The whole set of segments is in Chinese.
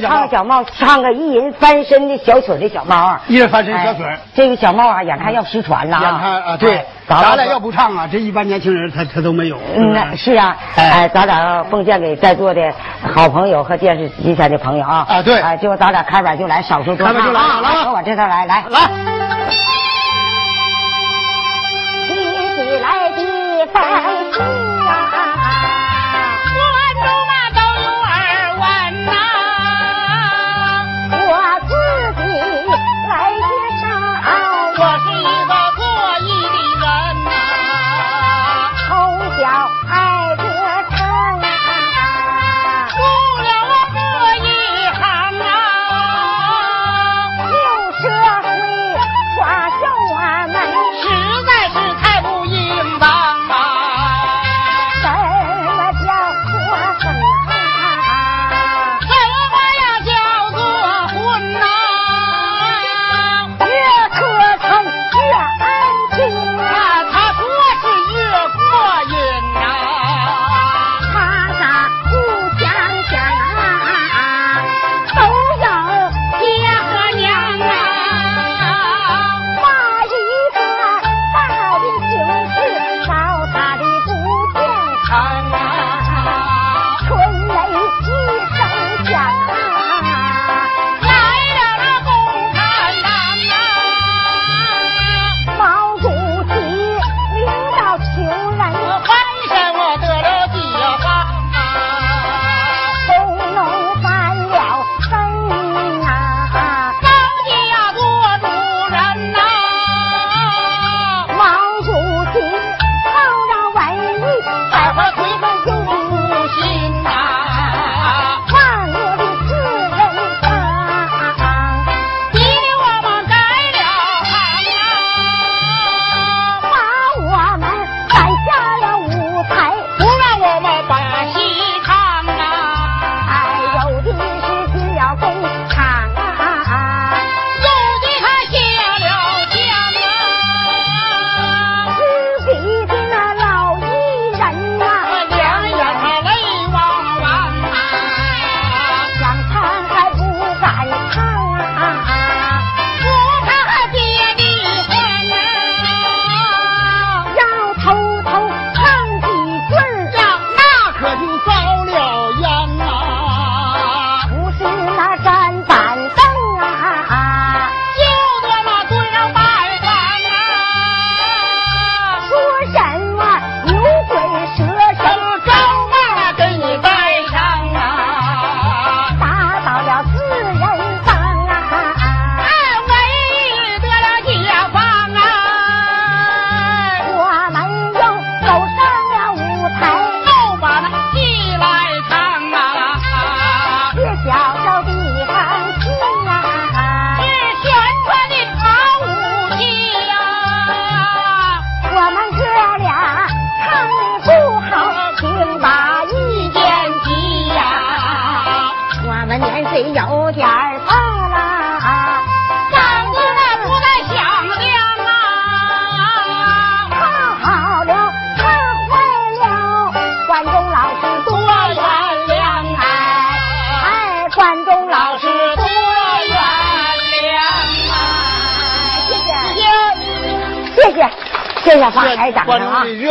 唱个小帽，唱个一人翻身的小曲的小帽。一人翻身小曲这个小帽啊，眼看要失传了。眼看啊，对，咱俩要不唱啊，这一般年轻人他他都没有。嗯，是啊，哎，咱俩奉献给在座的好朋友和电视机前的朋友啊。啊，对，哎，就咱俩开板就来，少说多唱。开板就来，来，从我这头来，来来。一起来的翻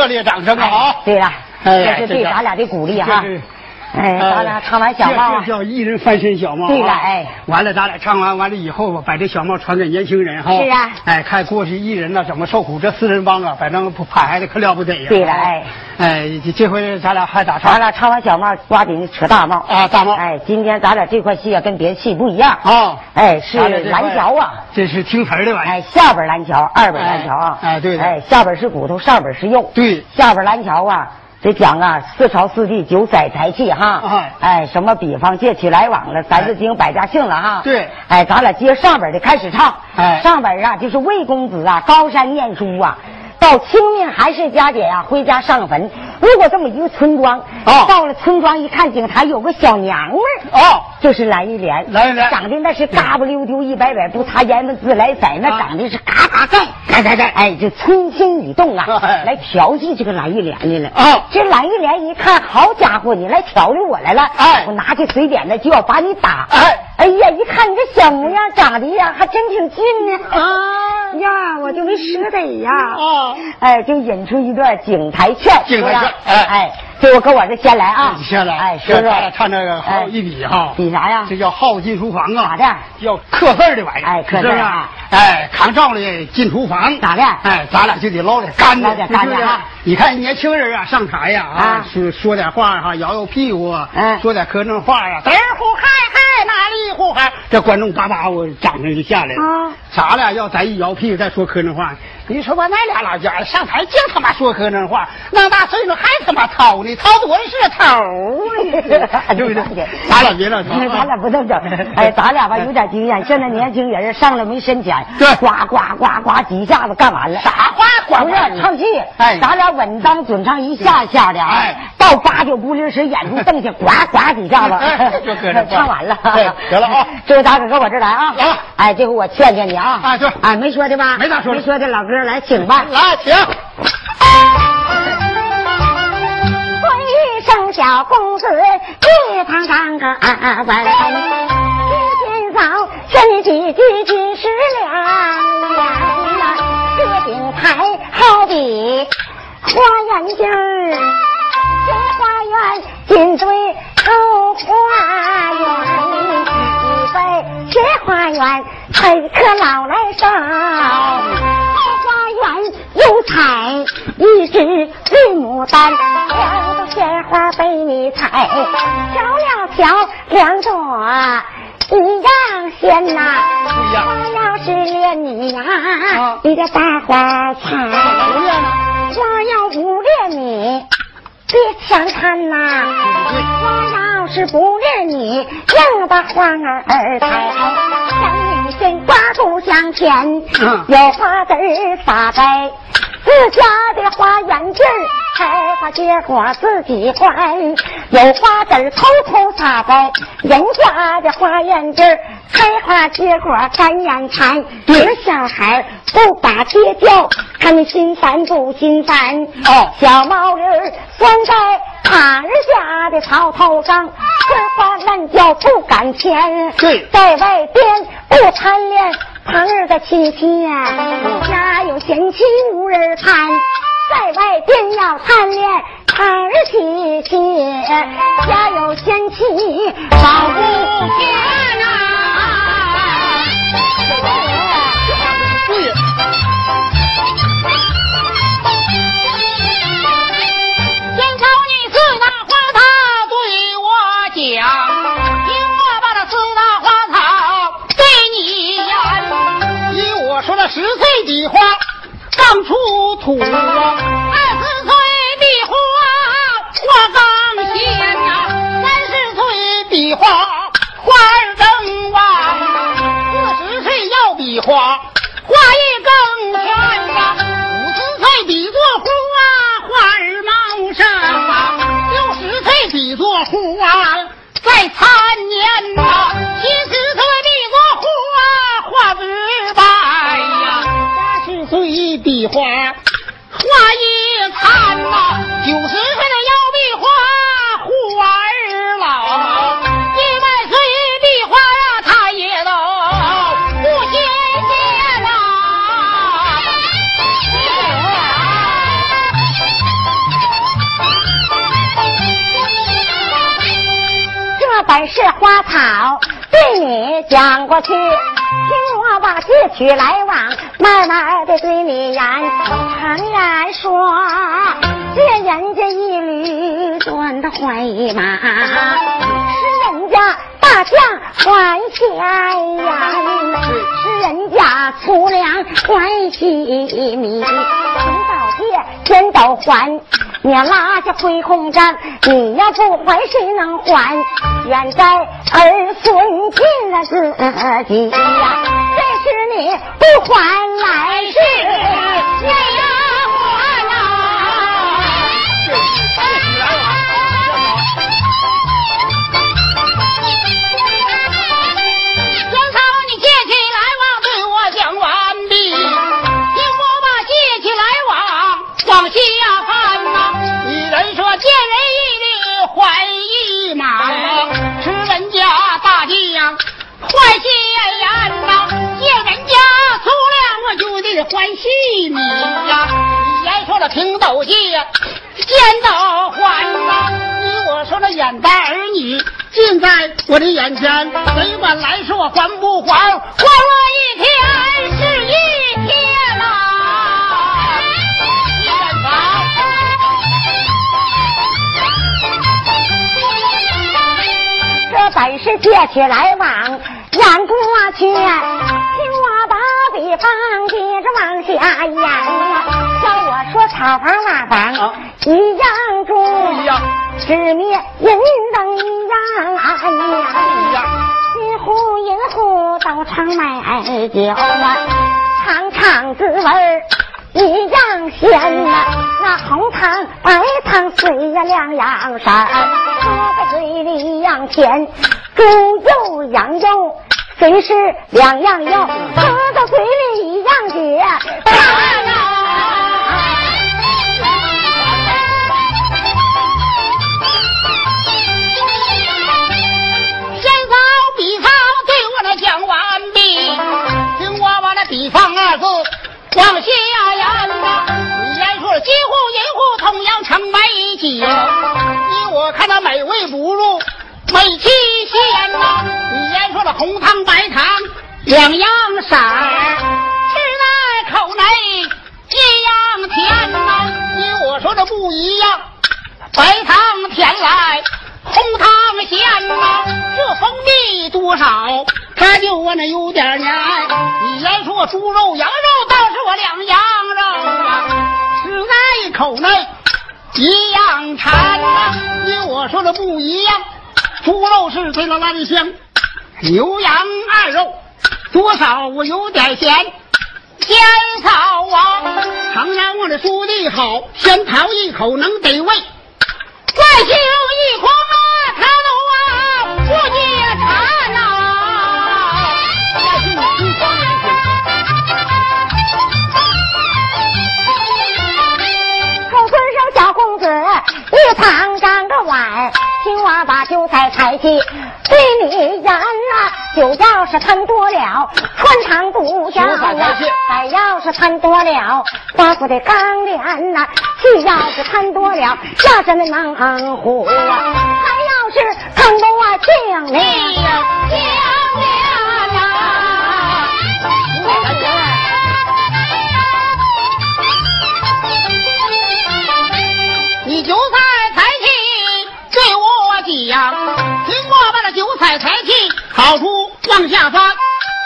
烈掌声啊！对了，这是对咱俩的鼓励哈。哎，咱俩唱完小帽，这叫一人翻身小帽。对了，哎，完了，咱俩唱完完了以后，把这小帽传给年轻人哈。是啊。哎，看过去艺人呢怎么受苦，这四人帮啊，反正拍的可了不得呀。对了，哎，哎，这回咱俩还咋唱？咱俩唱完小帽，抓紧扯大帽啊！大帽。哎，今天咱俩这块戏啊，跟别的戏不一样啊。哎，是蓝桥啊。这是听词的玩意哎，下边蓝桥，二本蓝桥啊。哎，对。哎，下边是骨头，上边是肉。对。下边蓝桥啊。得讲啊，四朝四帝九载财气哈，哎，什么比方借取来往了，三字经百家姓了哈。对，哎，咱俩接上边的开始唱。哎，上边啊就是魏公子啊，高山念书啊，到清明还是佳节呀，回家上坟。如果这么一个村庄，到了村庄一看，井台有个小娘们儿，哦，就是蓝玉莲，蓝玉莲长得那是嘎不溜丢，一摆摆不擦烟子自来色，那长得是嘎嘎盖，嘎嘎盖，哎，这春心一动啊，来调戏这个蓝玉莲的了。啊，这蓝玉莲一看，好家伙，你来调理我来了，哎，我拿起水点子就要把你打，哎，哎呀，一看你这小模样，长得呀还真挺俊呢，啊。呀，我就没舍得呀，啊，哎，就引出一段景台劝，景台劝，哎。哎。就我跟我这先来啊，你先来，哎，说说，咱俩唱这个好一比哈，比啥呀？这叫耗进厨房啊，咋的？叫刻字的玩意儿，哎，刻字啊，哎，扛照的进厨房，咋的？哎，咱俩就得捞点干的，捞点干的啊！你看年轻人啊，上台呀啊，说说点话哈，摇摇屁股，啊，说点磕碜话呀，嘚呼嗨嗨，哪里呼喊，这观众叭叭我掌声就下来了啊！咱俩要再一摇屁股再说磕碜话，你说吧，那俩老家伙上台净他妈说磕碜话，那么大岁数还他妈掏呢，掏多是头，对不对？咱俩别这整，咱俩不能整。哎，咱俩吧有点经验，现在年轻人上来没深浅，对，呱呱呱呱几下子干完了。啥话？不是唱戏，哎，咱俩稳当准唱一下下的，哎，到八九不离十，眼珠瞪下，呱呱几下子，就搁这唱完了。对，得了啊，这回大哥搁我这来啊。来，哎，这回我劝劝你啊。啊，对，哎，没说的吧？没咋说。没说的老哥来，请吧。来，请。一声小公子，一堂张个二万分。今天早身体聚聚十两两呐，这顶台好比花园镜儿，这花园紧追后花花园一棵老来少。花园又采一枝绿牡丹，两朵鲜花被你采，挑了挑两朵一样鲜呐。我要是恋你呀，你这大花采；我要不恋你，别强看呐。我要是不认你，硬把花儿采。女先刮骨向前，有花籽儿撒在自家的花园地儿，开花结果自己还，有花籽儿偷偷撒在人家的花园地儿，开花结果干眼馋。有小孩不把爹叫，他们心烦不心烦？哦，小毛驴拴在他人家的草头上，春花烂叫不敢牵。对，在外边不贪恋旁人的亲戚呀，家有贤妻无人看，在外边要贪恋旁人亲戚，家有贤妻保不全呐。对。先朝女四大花草对我讲，听我把那四大花草对你言。依我说那十岁的花刚出土啊，二十岁的花花刚鲜呐，三十岁的花花儿更旺，四十岁要比花花艺更全呐，五十岁比作花花儿茂盛啊，六十岁比作花在参年呐，花花一看呐，九十岁的腰比花花儿老，一百岁的花呀，它也都不新鲜啦。这本是花草，对你讲过去，我把借取来往，慢慢的对你言。常言说，借人家一驴转的怀马，是人家大将还钱呀，是人家粗粮还细米，请早借先都还。你拉下亏空账你要不还谁能还远在儿孙尽了自己呀这是你不还来世。再要还啊江涛你借起来往对我讲完毕。听我把借起来往往西借人一力还一马，吃人家大酱，快借呀！呐，借人家粗粮我就得还细米呀。以前说这平斗借呀，见到还呐。你我说的眼白儿女近在我的眼前，谁管来说我还不还，还我一天是一天呐。本是借起来往演过去，听我把比方接着往下演。说草房瓦房一样住，纸面银灯一样暗，金壶银壶都常买酒啊，尝尝滋味一样鲜呐。那红糖白糖水呀两样色，喝在嘴一样甜。猪肉羊肉虽是两样药，喝到嘴里一样解。比方二字往下言呐，你言说金户银户同样盛美酒，我看那美味不入美其鲜呐。你言说了红糖白糖两样色儿，吃在口内一样甜呐。你我说的不一样，白糖甜来红糖咸呐。这蜂蜜多少？他就我那有点黏，你言说猪肉羊肉倒是我两样肉啊，吃在口内一样馋呐。你我说的不一样，猪肉是最了烂香，牛羊二肉多少我有点咸，天草啊，常言我的书的好，先淘一口能得味，再就一对你言呐。酒要是贪多了，穿肠毒药啊；菜要是贪多了，寡妇的刚连呐；气要是贪多了，下身的能糊啊；还要是贪多啊，清凉。酒菜抬起对我讲，听我把那酒菜抬起，好出往下翻。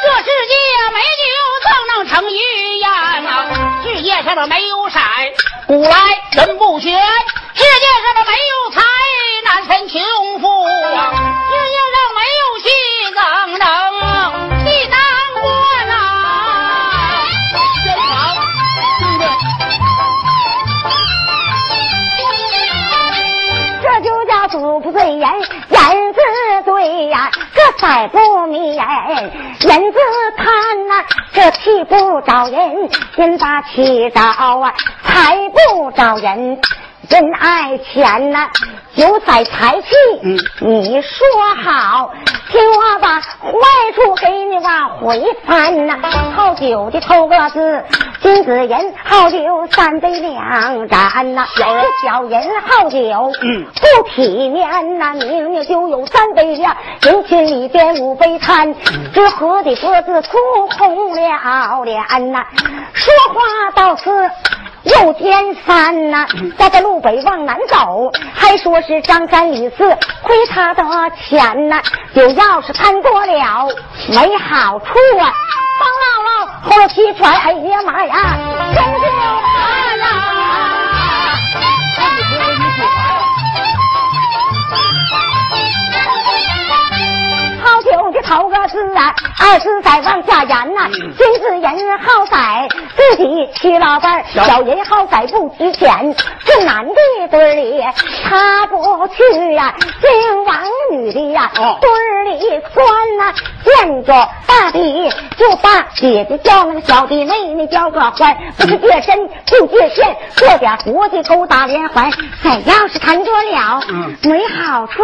这世界美酒怎能成语言啊？世界上的没有色，古来人不学；世界上的没有财，难分穷富啊！这再不迷言，言字贪呐，这气不找人，人把气找啊，财不找人。人爱钱呐，酒菜财气，你说好，听我把坏处给你往回翻呐。好酒的偷个字，君子银，好酒三杯两盏呐。小人小人好酒，不体面呐。明明就有三杯两，人群里边五杯贪，这喝的个子哭红了脸呐。说话倒是。又添三呐，在这路北往南走，还说是张三李四亏他的钱呐，有要是贪多了没好处啊，方姥姥后了气喘，哎呀妈呀，真是贪呐！好酒头个字啊，二字再往下言呐。金子人好歹，自己娶老伴小人好歹不值钱。这男的堆里他不去呀，净往女的呀堆里钻呐。见着大的就把姐姐叫那个小的妹妹叫个欢，不是借身就借线，做点活计勾搭连环。谁要是谈着了，没好处，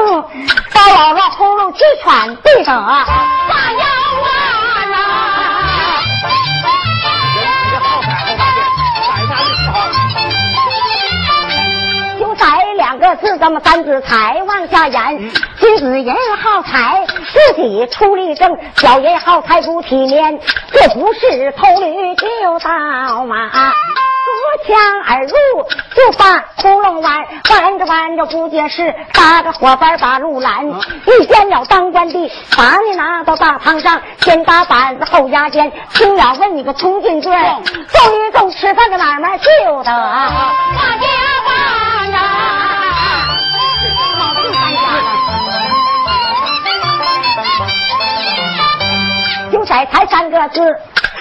到老了喉咙气喘，对得大腰啊！就在两个字，这么三字才往下言。君子人好财，自己出力挣；小人好财不体面，这不是偷驴就倒马。隔墙而入，就把窟窿弯，弯着弯着不结实，搭个火板把路拦。遇见了当官的，把你拿到大堂上，先打板子后压肩，听了问你个通进罪，揍一揍吃饭的买卖就得大家饭啊！就在才三个字。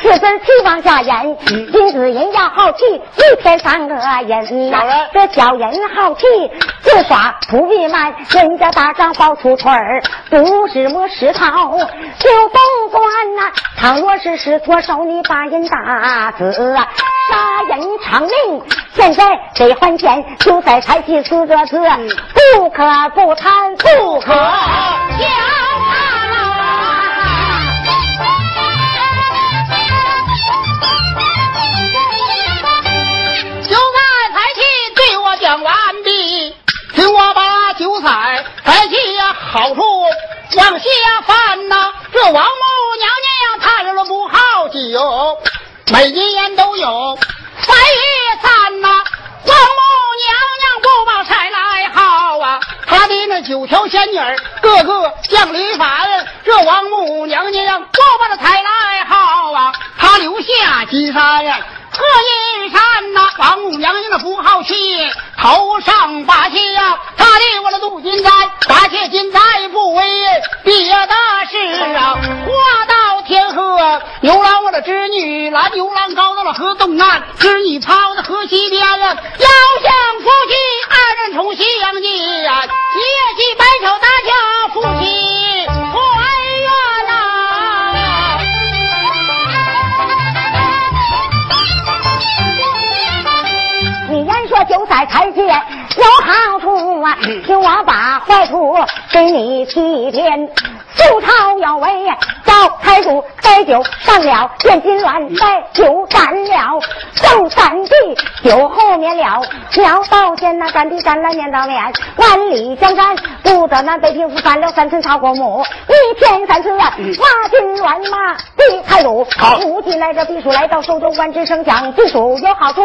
四分气往下演，君子人要好气，一天三个人呐。这小人好气，自耍不必慢，人家打仗抱出腿儿，不是摸石头就不管呐。倘若是使错手，你把人打死，杀人偿命，现在得还钱。就在才气四个字，不可不贪，不可小贪。听我把酒菜才气呀好处往下翻呐。这王母娘娘她是不好酒，每一年都有三月三呐。王母娘娘不把彩来好啊，她的那九条仙女个个降临凡。这王母娘娘不把那菜来好啊，她留下金山呀。娘娘的不好气，头上八戒呀，他的我的镀金簪，八戒金簪不为别的事啊，话到天河，牛郎我的织女来，牛郎高到了河东岸，织女跑到河西边啊，遥想夫妻二人重相见呀，借机白首大家夫妻。听我把坏处给你提点。宋朝有位赵太祖，带酒上了见金銮，带酒干了。正三弟，酒后面了聊道前那干地干了面到面，万里江山不得南北平府翻了三寸草过木，一天三次马金銮马地太祖，如今来这避暑来到苏州关之声，讲，避暑有好处，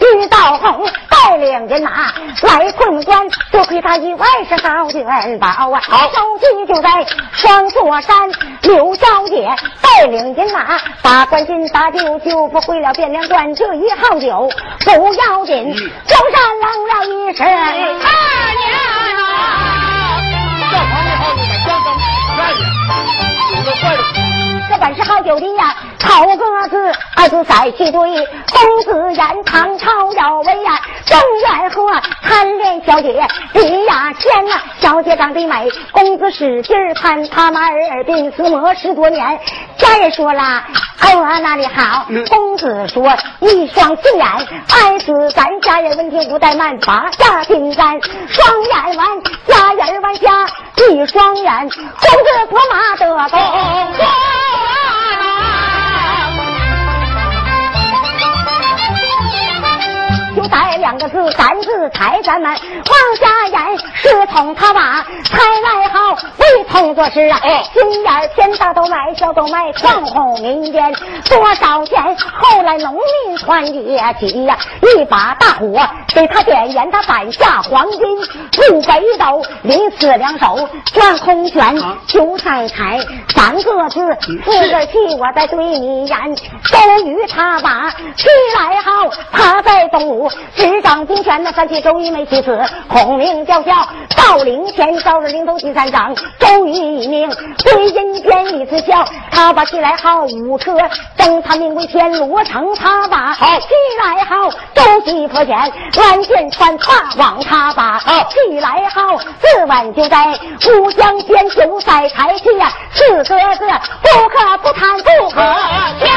遇到红带领人马来困关，多亏他意外是好元宝啊，好。手机就在。双座山，刘小姐带领人马把关金打救，救不回了汴梁关。这一号酒不要紧，江山冷了一时二年啊！这房子好，你们个。这本是好酒的呀，头个字二字在其对，公子言唐朝要为呀，正元和贪恋小姐李亚仙呐，小姐长得美，公子使劲看他们耳鬓厮磨十多年。家人说了，哎我哪里好？公子说一双杏眼，爱死咱家人闻听不怠慢，拔下金簪，双眼弯，家人弯家一双眼，公子驮马得功。就带两个字，三字才咱们往下言，是从他把财来好，未通做事啊。心眼天大都买，小都卖，闯红民间多少钱？后来农民传也急呀，一把大火给他点燃，他摆下黄金入北斗，临死两手转空拳，九三才三个字，四个气，我在对你言，周瑜他把气来好，他在东吴。执掌兵权的三七周瑜没其次，孔明叫嚣到陵前，招着灵头第三掌，周瑜一命归阴间李自孝，他把西来号五车，正他名归天罗城，他把好。起来号周西破前，万箭穿大网他把好。起来号四万就在乌江边就在台去呀，四哥哥不可不贪不可讲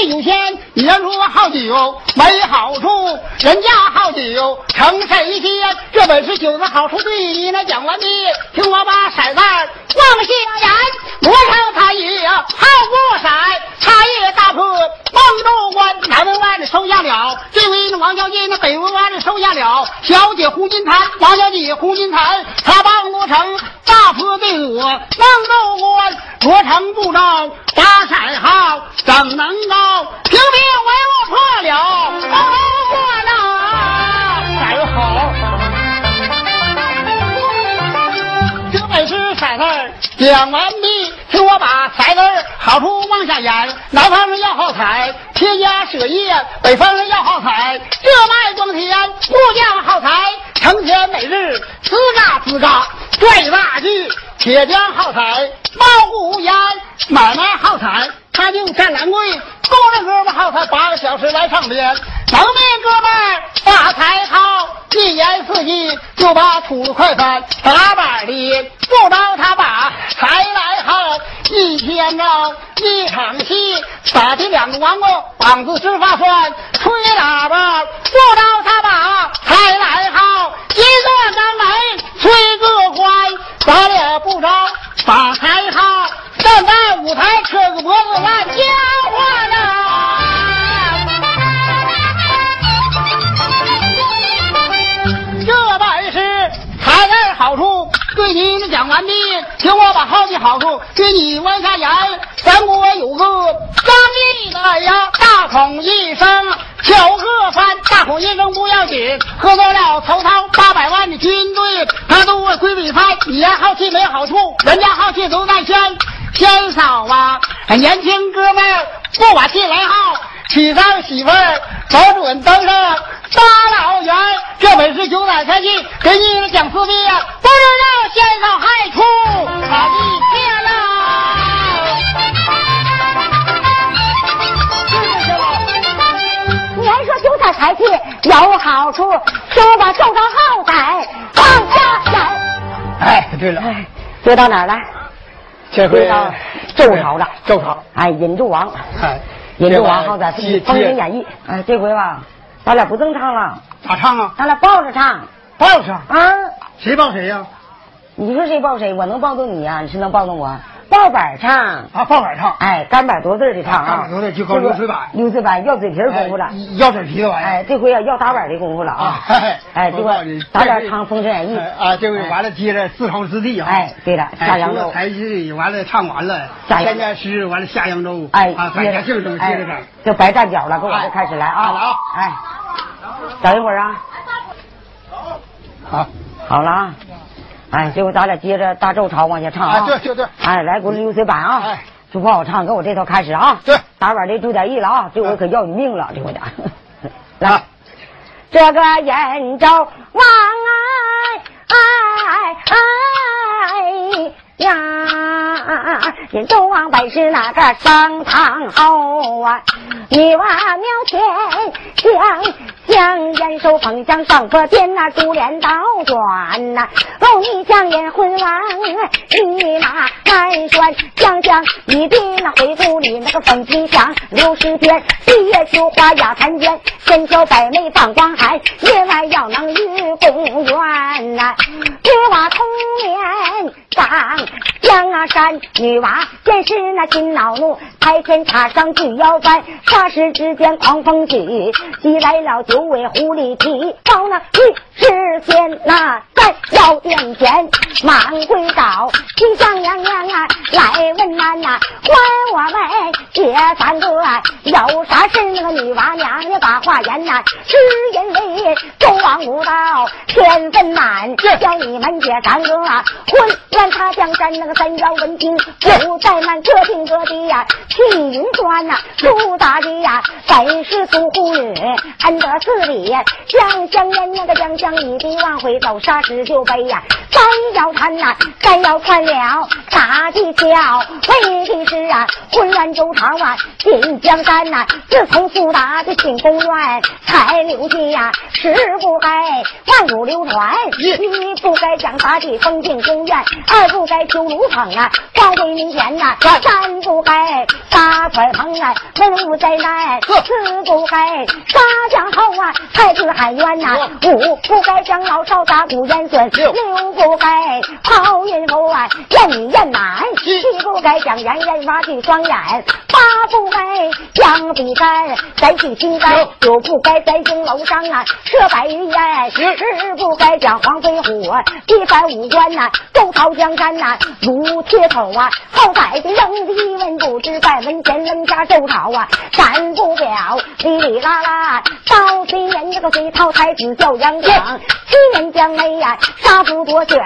地有仙，你要说好酒没好处，人家好酒成神仙？这本是酒的好处，对你那讲完毕，听我把骰子儿往下眼，磨上他也好过骰，南门外的收下了，这回那王小姐那北门外的收下了，小姐胡金坛，王小姐胡金坛，他帮罗成大破对我孟州关，罗成不招把骰好，怎能够平平为我破了孟州关呐？骰好。这本是骰子讲完毕，听我把骰子好处往下延。南方人要好彩，贴家舍业；北方人要好彩，这卖光天。木匠好财，成天每日吱嘎吱嘎拽大锯；铁匠好彩，冒无烟；买卖好彩，他就站栏柜。工人哥们好彩，八个小时来上边。能面哥们发财好，一年四季就把土子快翻打板的，不招他，一天呐一场戏，打的两个王八膀子直发酸，吹喇叭不招他把财来好，一个张来吹个欢，咱俩不招把财好，站在舞台扯个脖子乱叫唤呐。讲完毕，听我把好的好处给你往下言。全国有个张翼的呀，大孔一生挑个番，大孔一生不要紧，喝多了曹操八百万的军队，他都会归比番。你呀好气没好处，人家好气都在先。先嫂啊，年轻哥们不把气来好，娶上媳妇儿保准登上大老远。这本是九载才气，给你们讲四遍，不知道先生害处哪一片你还说九彩财气有好处，说我把受着好歹放下眼。哎，对了，哎，接到哪儿了？这回啊周朝了周朝，哎，引纣王，哎，引纣王好在是《封神演义》。哎，这回吧，咱俩不正唱了，咋唱啊？咱俩抱着唱抱上，啊！谁抱谁呀？你说谁抱谁？我能抱动你呀、你是能抱动我？抱板唱。啊，抱板唱，哎，干板多字儿的唱啊！干板多字就搞流水板流水板要嘴皮儿功夫了。要嘴皮子玩意儿。哎，这回啊要打板的功夫了啊！啊，哎哎，这个咱俩唱《封神演义》啊，这回完了，接着四朝之地啊。哎对了下扬州除了台戏完了，唱完了，下扬州三家诗完了下扬州。哎，啊，百家姓这么接着唱哎。就白站脚了，跟我开始来啊！好了啊哎，等一会儿啊，好，好了啊！哎，这回咱俩接着大奏朝往下唱啊，对对对，哎，来，给我流水板啊！哎，就不好唱，跟我这头开始啊！对打板的注点意了啊！这回可要你命了，这回的。来啊，这个延州王哎哎哎呀，延州王本是那个商汤后啊，女娲庙前将将延寿封将上坡殿那珠帘倒转呐，后你将燕魂王一马鞍拴，将将一并那回顾里那个风景响六十天，闭月羞花雅檀间，千娇百媚放光寒，夜晚要能与公园呐，女娲童年上江啊山，女娃见是那心恼怒，台前插上巨腰幡，霎时之间狂风起，袭来了九尾狐狸提，报那御只见那在药店前忙归找西厢娘娘啊，来问难呐，唤我们姐三个有啥事那个女娃娘娘把话言呐，只因为周王无道天分满，叫你们姐三个混乱他江山那个三妖闻听不怠慢，各听各的呀，气云端呐，苏妲己呀，本是苏护女，安得寺里将香烟那个将香一滴往回走，杀石就背呀，三要谈呐，三要穿了大技巧，为的是啊，混乱周朝啊，进江山呐，自从苏达的进宫院才留下呀，十不该万古流传，一不该将大地封进宫院，二不该修炉棚啊，光辉民间呐，三不该杀块棚啊，文武灾难，四不该杀将后啊，太子喊冤呐，五不该将老少打鼓言孙，六不该抛孕妇啊，艳女艳男，七不该将人人挖去双眼，八不该将比干摘去心肝，九不该在钟楼上啊设百余宴，十不该讲黄飞虎一翻五官呐，周朝江山呐如铁口啊，后摆的扔的一文不知，在门前扔下周朝啊，斩不了哩哩啦啦，到今年这个隋朝太子叫杨广，七人将妹呀杀父夺选，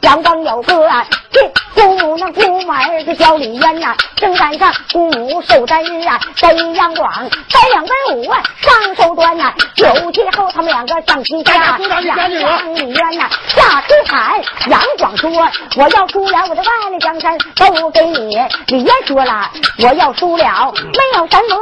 杨广有个这姑母那姑母儿子叫李渊呐，正赶上姑母寿诞日啊，在杨广在两百五啊上手端呐，有节后他们两个上西家，杨李渊呐下出产，杨广说我要输了我的万里江山都给你，李渊说了我要输了没有什么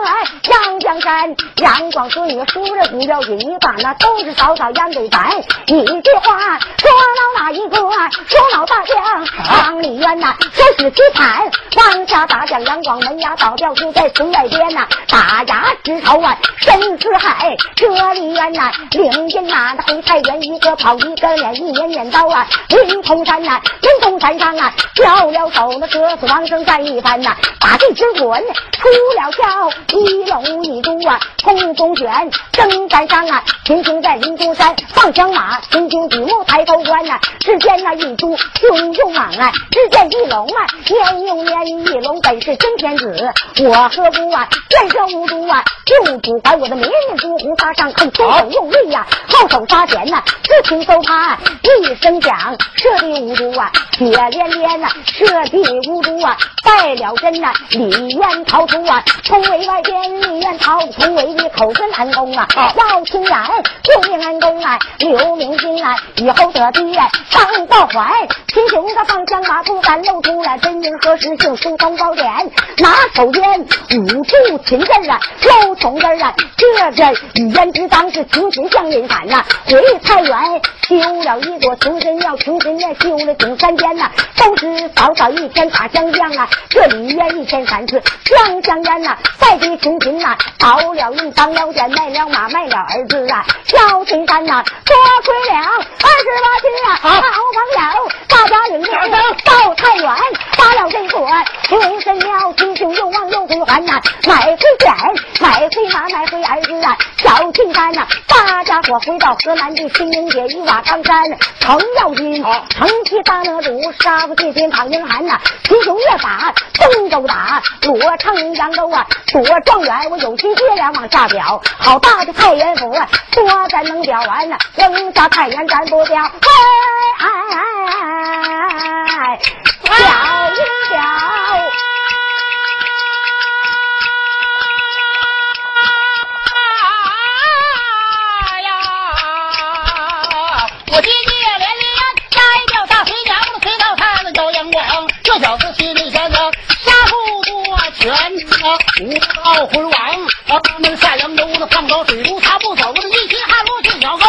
杨江山，杨广说你输了不要紧，你把那都是嫂嫂杨给咱，一句话说到哪一个说老大将杨李渊呐，说是凄惨，王家大将杨广门牙倒掉，就在村外边呐，打牙之仇啊，深似海。这李渊呐，领进那黑太原，一个跑一个撵，一撵撵到啊灵通山呐，灵通山上啊，交了手那鸽子王生战一番呐，把地之滚出了鞘，一龙一珠啊，空中卷，登山上啊，轻轻在林中山放响马，轻轻举目抬头观呐，只见那一珠胸又莽啊，只见一龙啊，年又年，一龙本是真天子，我何不啊，见这无毒啊，就不管我的绵绵珠胡发上看天手用力呀，后手发钱呐，只听搜他一声响，射地无毒啊，血连连呐，射地无毒啊，败了阵呐，李渊逃出啊，从围外边李渊逃，从围里口尊安公啊，要亲然救命安公啊，刘明星啊，以后得地上报还，秦琼他放枪马不敢露出来，真名何时姓书封宝典，拿手烟五柱秦阵啊，露从根啊，这个语言之当是秦秦向人反呐，回太原修了一座穷神庙，穷神庙修了顶三间呐，都是早早一天打香香啊，这里烟一天三次香香烟呐，再给秦秦呐，熬了一当腰间，卖了马卖了儿子啊，萧秦山呐，多亏了二十八斤啊，好朋友，大家领着到太原发了这座穷神庙，秦琼又又归还呐，买回钱，买回马，买回儿子啊，小青山呐，大家伙回到河南的新营姐一瓦冈山，程咬金，城西大哪主，杀不进金庞英寒呐，秦琼越打东州打，罗城扬州啊，多状元，我有心接连往下表，好大的太原府啊，多咱能表完呐，扔下太原咱不表，哎哎哎，表一表。我今夜连连摘掉大水娘，我推到他的叫阳光，这小子心里想想，杀父夺权啊，无道昏王啊，他们下扬州的放到水路，他不走一心汉路进小沟，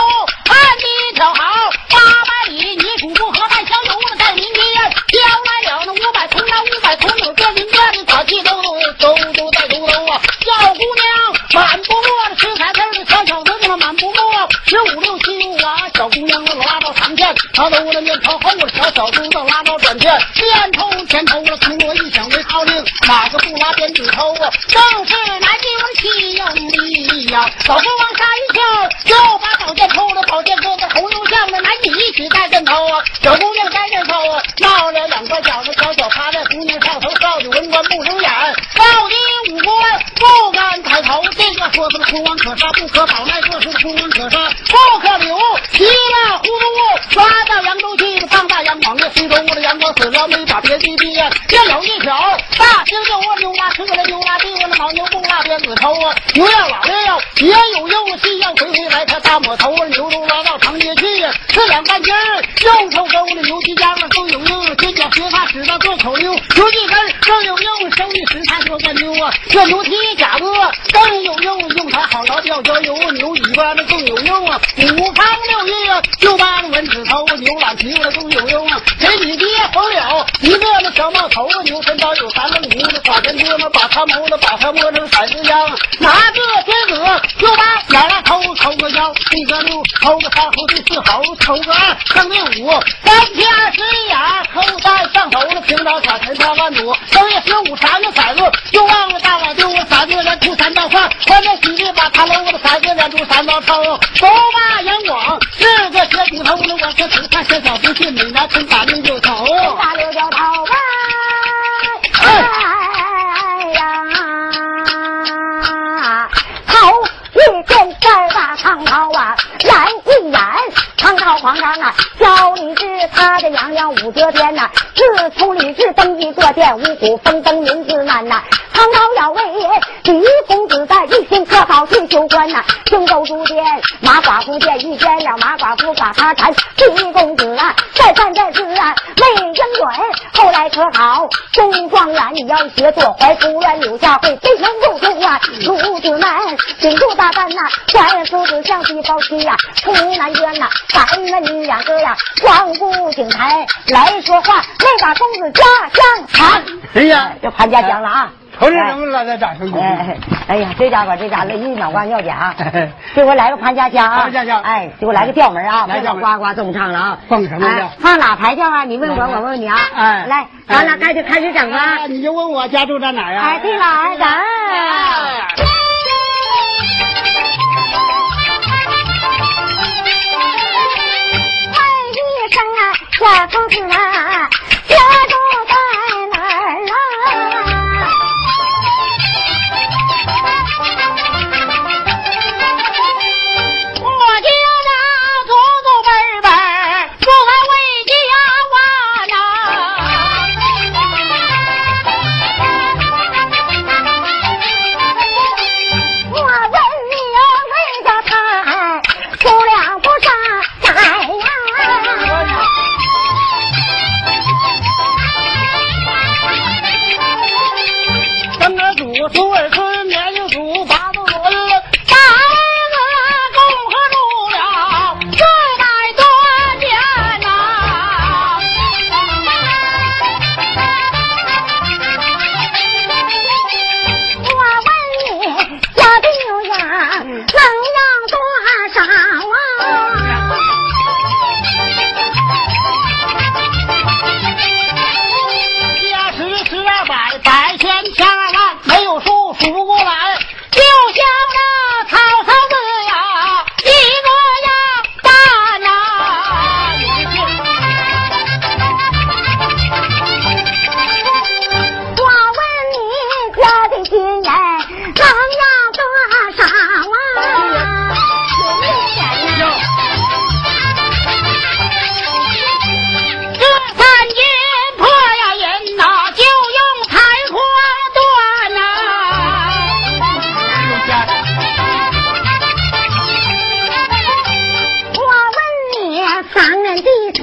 岸地挑好八百里，你主不和半小油的在民间，挑来了那五百桶那五百桶有这林这的可气兜兜兜兜在兜兜啊，小姑娘满不落的吃彩头的小小子那满不落十五六，他都那面朝后小小弓子拉刀转圈儿边偷前头了屠魔一响为号令哪个不拿鞭子抽啊正是男女我的妻有呀。老公往下一跳就把宝剑偷了宝剑哥在红又降了男女一起带着头啊。小姑娘颅下。可杀，不可保，奈做事不闻可杀，不可留。急了糊涂，抓到扬州去，放大阳光的西中，我的阳光死了，没把别地地，见有一条大猩猩，我牛拉车了，牛拉地，我那牦牛不拉鞭子抽啊，牛要老了，也有用，戏要回回来，他大抹头，牛都拉到长街去，这两半斤儿，用头沟的牛皮秧都有用，尖脚学他使那做口溜，牛几根都有用，生意时他做个牛啊，这牛蹄甲子更有用，用它好劳吊脚油，牛尾巴那更有用啊，五方六月就把那蚊子头，牛懒皮子更有用啊，给你爹缝了一个那小帽头，牛身高有三分五，那耍人多嘛，把他谋了，把他摸成彩子秧，拿个天子就把抽个腰，第个六抽个三猴，第四猴抽个二，剩第五三天二十一眼扣在上头了，平刀卡前三万弩，正月十五三个骰子，就忘了大碗丢我骰子连出三道饭，欢乐喜地把他搂我的骰子连出三道抽，走吧杨广四个铁骨头，我可只看小小不信，每年春打六九头。朝皇上啊，叫李治他的娘娘武则天呐、自从李治登基坐殿，五谷丰登民自安呐、唐朝要为李公子在一心可好去求官呐、荆州住店，马寡妇见遇见了马寡妇把他缠，李公子啊，再战再死啊，没，后来可好中状元，你要学做怀夫人，柳下惠变成入主啊，孺子们顶住大战呐，官夫子向西高妻呀，出南捐呐，咱们两个呀，光顾景台来说话，没把公子家乡谈。哎呀，就潘家乡了啊！瞅这人来在掌声鼓哎励。哎呀，这家伙这家伙一脑瓜尿讲，给我来个潘家家啊！潘家腔哎，给我来个调门啊！来调门呱呱这么唱了啊！放什么调哎放哪排调啊？你问我，我问你啊！哎来，咱俩开始开始整啊！啊，你就问我家住在哪儿呀？哎，对了，儿子。问一声啊，小公子啊，家住在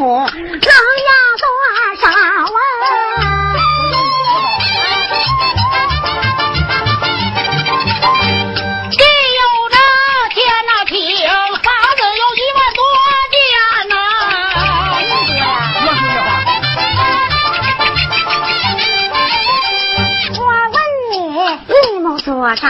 能要多少啊？地有这天呐平，房子有一万多间呐、我问你，一亩多少？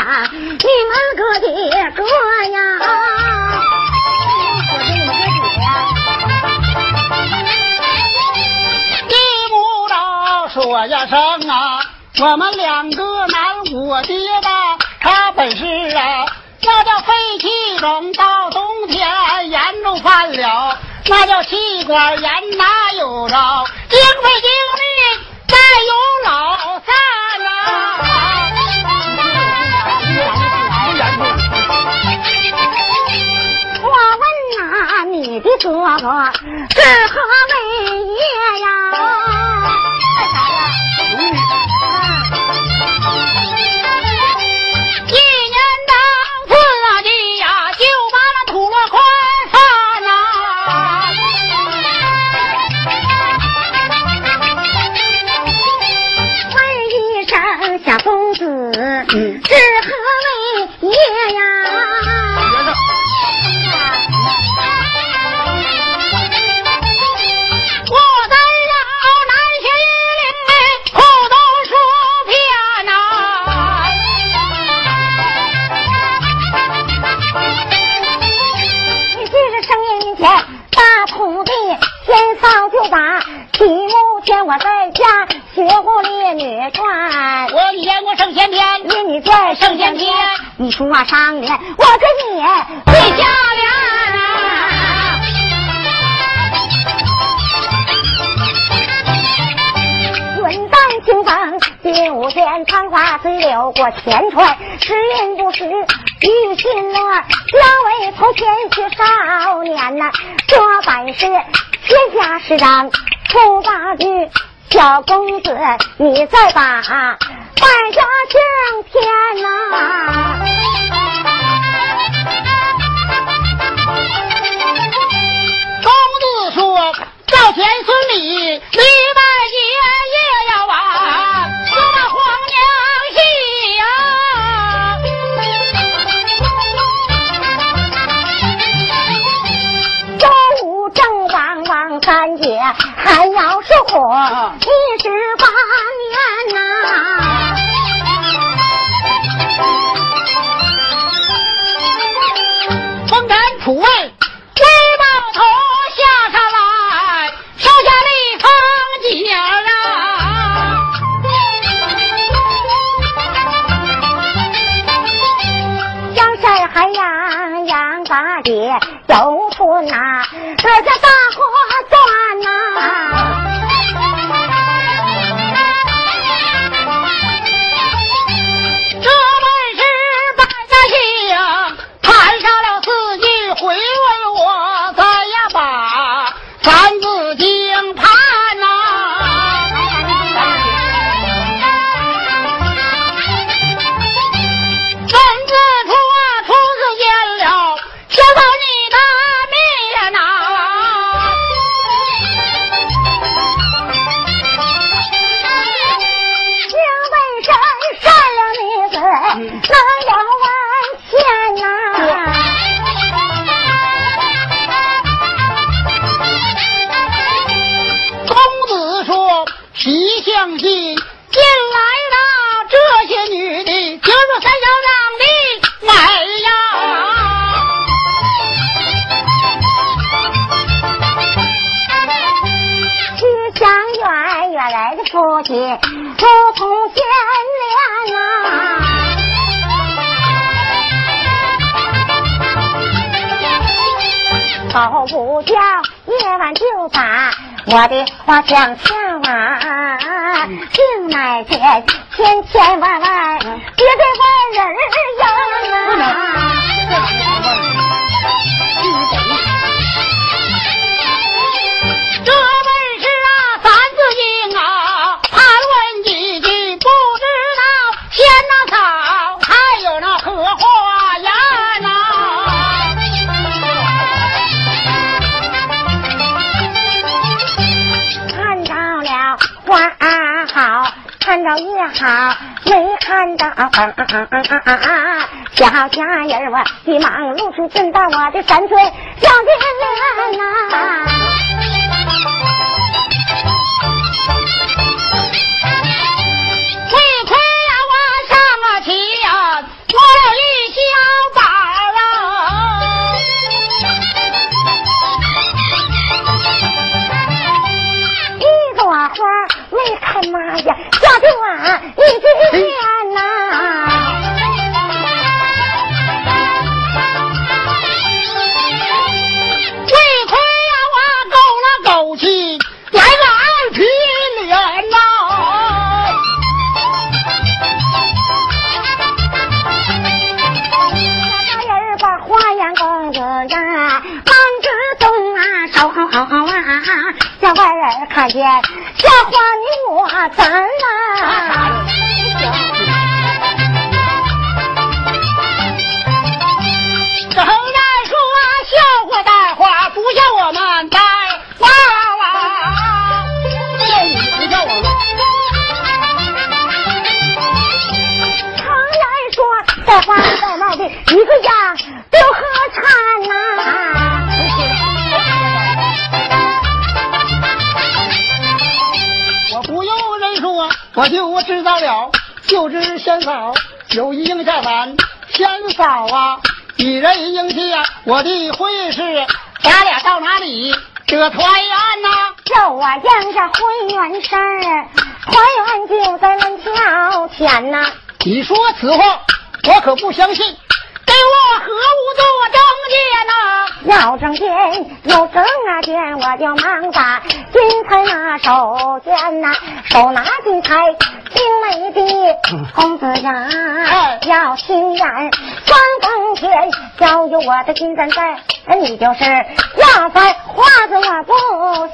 我呀生啊，我们两个男，我爹吧，他本事啊，叫叫肺气肿，到冬天严重犯了，那叫气管炎，哪有着？精费精力再有老三啊。我问呐，你的哥哥是何为业呀？Mm. 你说上联，我跟你对下联。云淡晴风，金无间，长花水流过前川。时运不识玉心乱，两位头前去少年呐，这本是天下事长。出大局，小公子，你再把百家争天呐！公子说：“赵天孙李，李百爷也要完，说黄娘戏呀！周武正王王三姐。”还要是活一十八的花讲笑啊，敬乃见千千万万别对外人言啊。看到也好，没看到，小家人我急忙露出进到我的？三岁小金莲呐。亏亏呀，我上了去呀，我有一小宝啊，一朵花没开妈呀。是我一句这花你我怎了？正然说笑话带花，不像我们带娃娃。笑你不笑我们。常言说带花带帽的一个样我就知道了。就知仙嫂有一应下凡，仙嫂啊，一人应下我的婚事，咱俩到哪里这团圆呐？肉啊养着婚缘事儿，团圆就在门桥前呐、你说此话，我可不相信。给我何物做证件呐？要证件，有证啊件，我就忙把金钗拿手绢呐、手拿金钗，精美的公子呀哎，要心眼，双更天，要有我的金簪在，你就是要在花子我不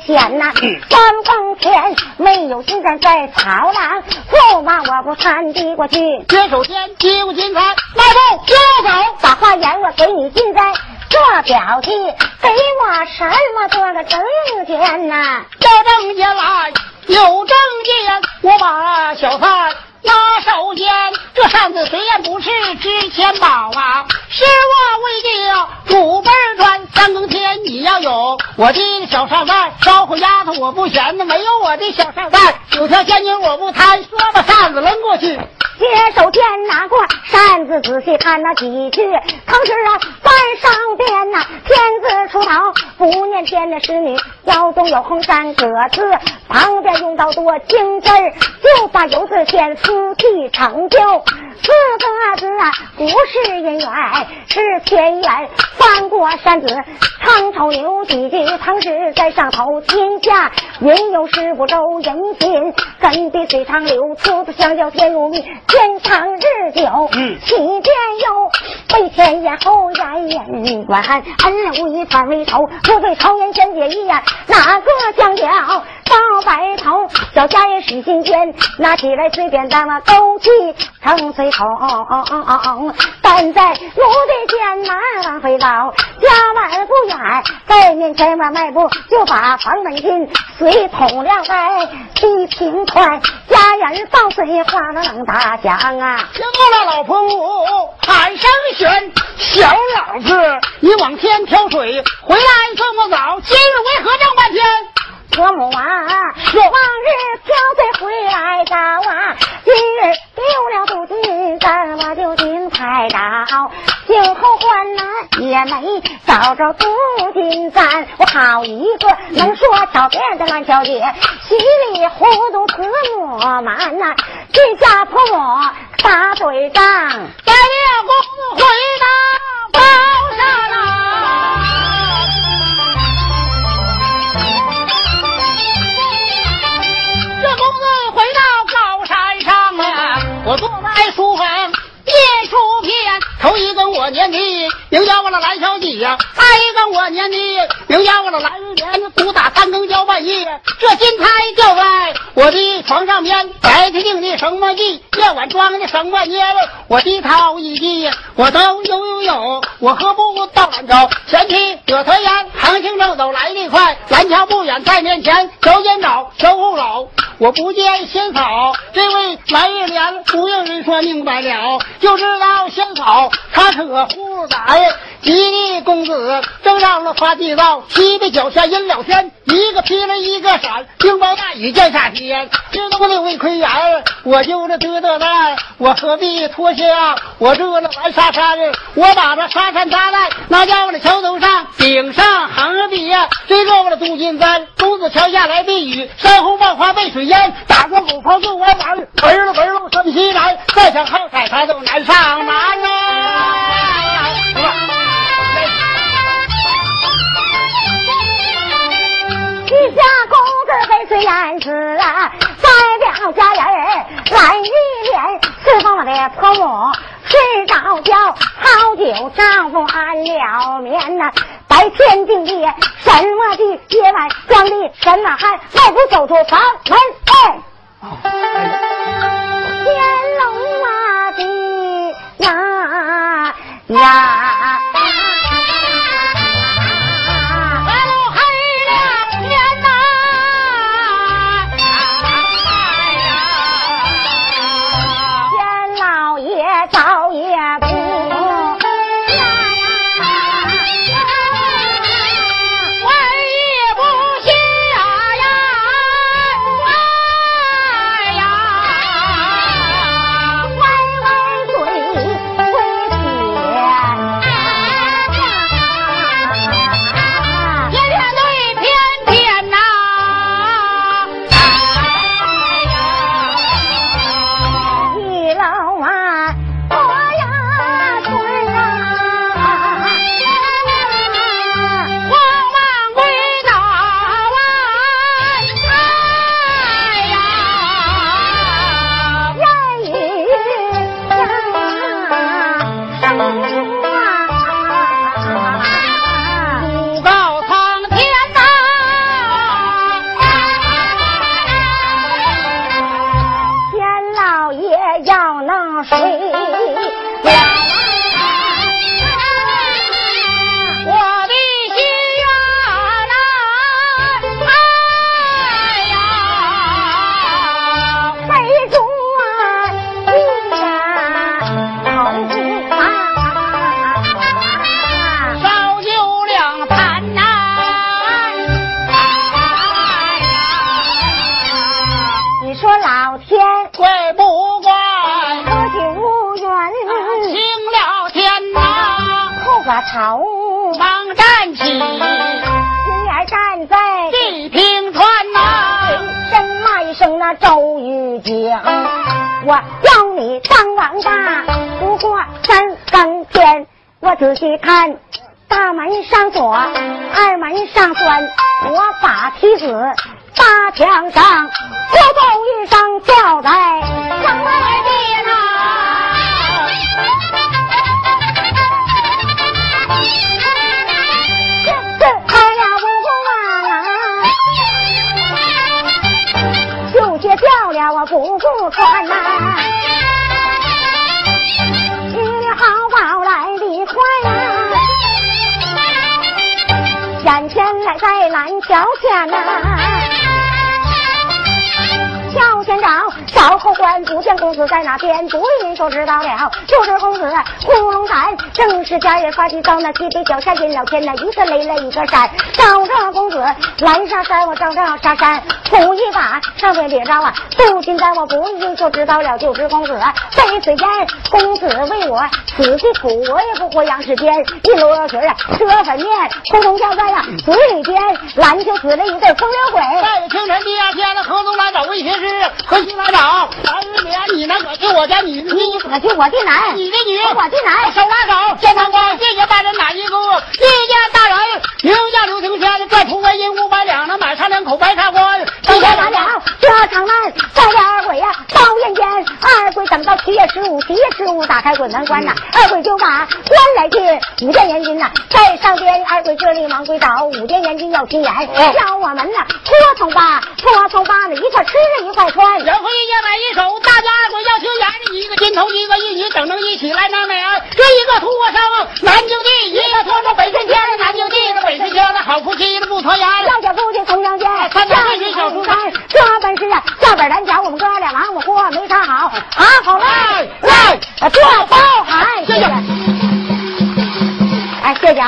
嫌呐、双更天没有金簪在草廊，驸马我不参递过去。接手间接过金财，迈步就走。把花言我给你进在做表记，给我什么做个证件呐、要证件来，有证件，我把小三拿手间。这扇子虽然不是值钱宝啊，是我为的祖辈儿传。三更天你要有我的小扇扇，烧火丫头我不嫌的，没有我的小扇扇，九条仙女我不贪。说把扇子扔过去，接手剑拿过扇子，仔细看那几句，同时啊翻上边呐、天字出头，不念天的使女，腰中有红三个字，旁边用刀多精字儿，就把油字先夫妻成就。四个字啊，不是姻缘，是前缘。翻过扇子，长头留几句，唐诗在上头，天下云游十不周，人心跟比水长流，粗子相交天如蜜，天长日久。嗯。起见有为前言后言言管恩无一反为仇，不对朝言先解义呀，哪个将了到白头？小家人使心间，拿起来随便咱们勾起成随头。但在奴的艰难往回走，家门不远，在面前我迈步就把房门进，随同了在地平宽，家人放水话了能打响啊。听到了老婆母喊声悬，小老子你往天挑水，回来这么早，今日为何挣半天？婆母啊，我往日挑水回来早啊，今日丢了镀金簪，我就金彩倒，今后换难也没找着镀金簪。我好一个能说巧辩的烂小姐，稀里糊涂词抹满呐，这家婆母打对仗。带了公子回到高山上！这公子回到高山上了，我坐在书房念书篇，头一个我念的名叫我的蓝小姐呀，二一个我念的名叫我的蓝莲，鼓打三更叫半夜，这金钗掉在我的床上边，白天定的什么地，夜晚装的什么烟我的套一记，我都有有有，我何不到兰州？前期葛团圆，行情正走来得快，蓝桥不远在面前，小尖找小后老，我不见仙草，这位蓝月莲不用人说明白了，就知道仙草他可护崽。吉利公子正让了花地道，七的脚下阴了天，一个劈了一个闪，冰雹大雨降下天。这东西为亏眼，我就这嘚嘚来，我何必脱下我这个白纱衫？我把这纱衫搭在那家伙的桥头上，顶上横着笔呀，这个我的杜金簪，公子桥下来避雨，山洪万花被水淹，打过狗刨就弯弯，文了文路顺西南，再想好彩他都难上难子被水淹死啊，再了家人来一连，四方我的婆母睡着觉，好久丈夫安了眠呐、白天定地，什么地？夜晚庄里什么汉？迈步走出房门，哎，天龙啊地呀呀！你看，大门上锁，二门上栓，我把梯子搭墙上，在蓝桥前呐。长，少后官不见公子在哪边？独人说知道了，就是公子呼龙胆，正是家人发起遭那西北脚下阴了天呐，一个雷来一个闪，照着公子拦上山，我照着沙山，扑一把上边别着啊！不仅在我不应说知道了，就是公子在此间，公子为我死去苦，我也不活阳世间。一摞水啊，车粉面，空中叫在呀嘴里边，拦就死了一对风流鬼。在清晨第二天了，河东来找魏学师。何西来找？三日连，你呢？可去我家女？你你可去我的男？你的女？我的男？手拉手，见堂官，谢谢大人哪一个？谢见大人，名下刘廷先，再出为银五百两，能买上两口白茶关。谢谢大了，这场难在了二鬼呀，到阴间。二鬼等到七月十五，七月十五打开鬼门关呐，二鬼就把关来进五殿阎君呐，在上边二鬼这里忙归找五殿阎君要心眼，叫我们呐拖从八，拖从八呢一块吃着一块穿。然后一夜再来一首大家伙要听着一个金头一个玉女等着一起来纳美人这一个脱上南京地一个脱上北京天南京地北京天那好夫妻的不团圆要小夫妻同相见上一京小厨房这本事啊下边难墙我们哥俩忙活没啥好啊好嘞来啊做包海谢谢了哎谢谢啊。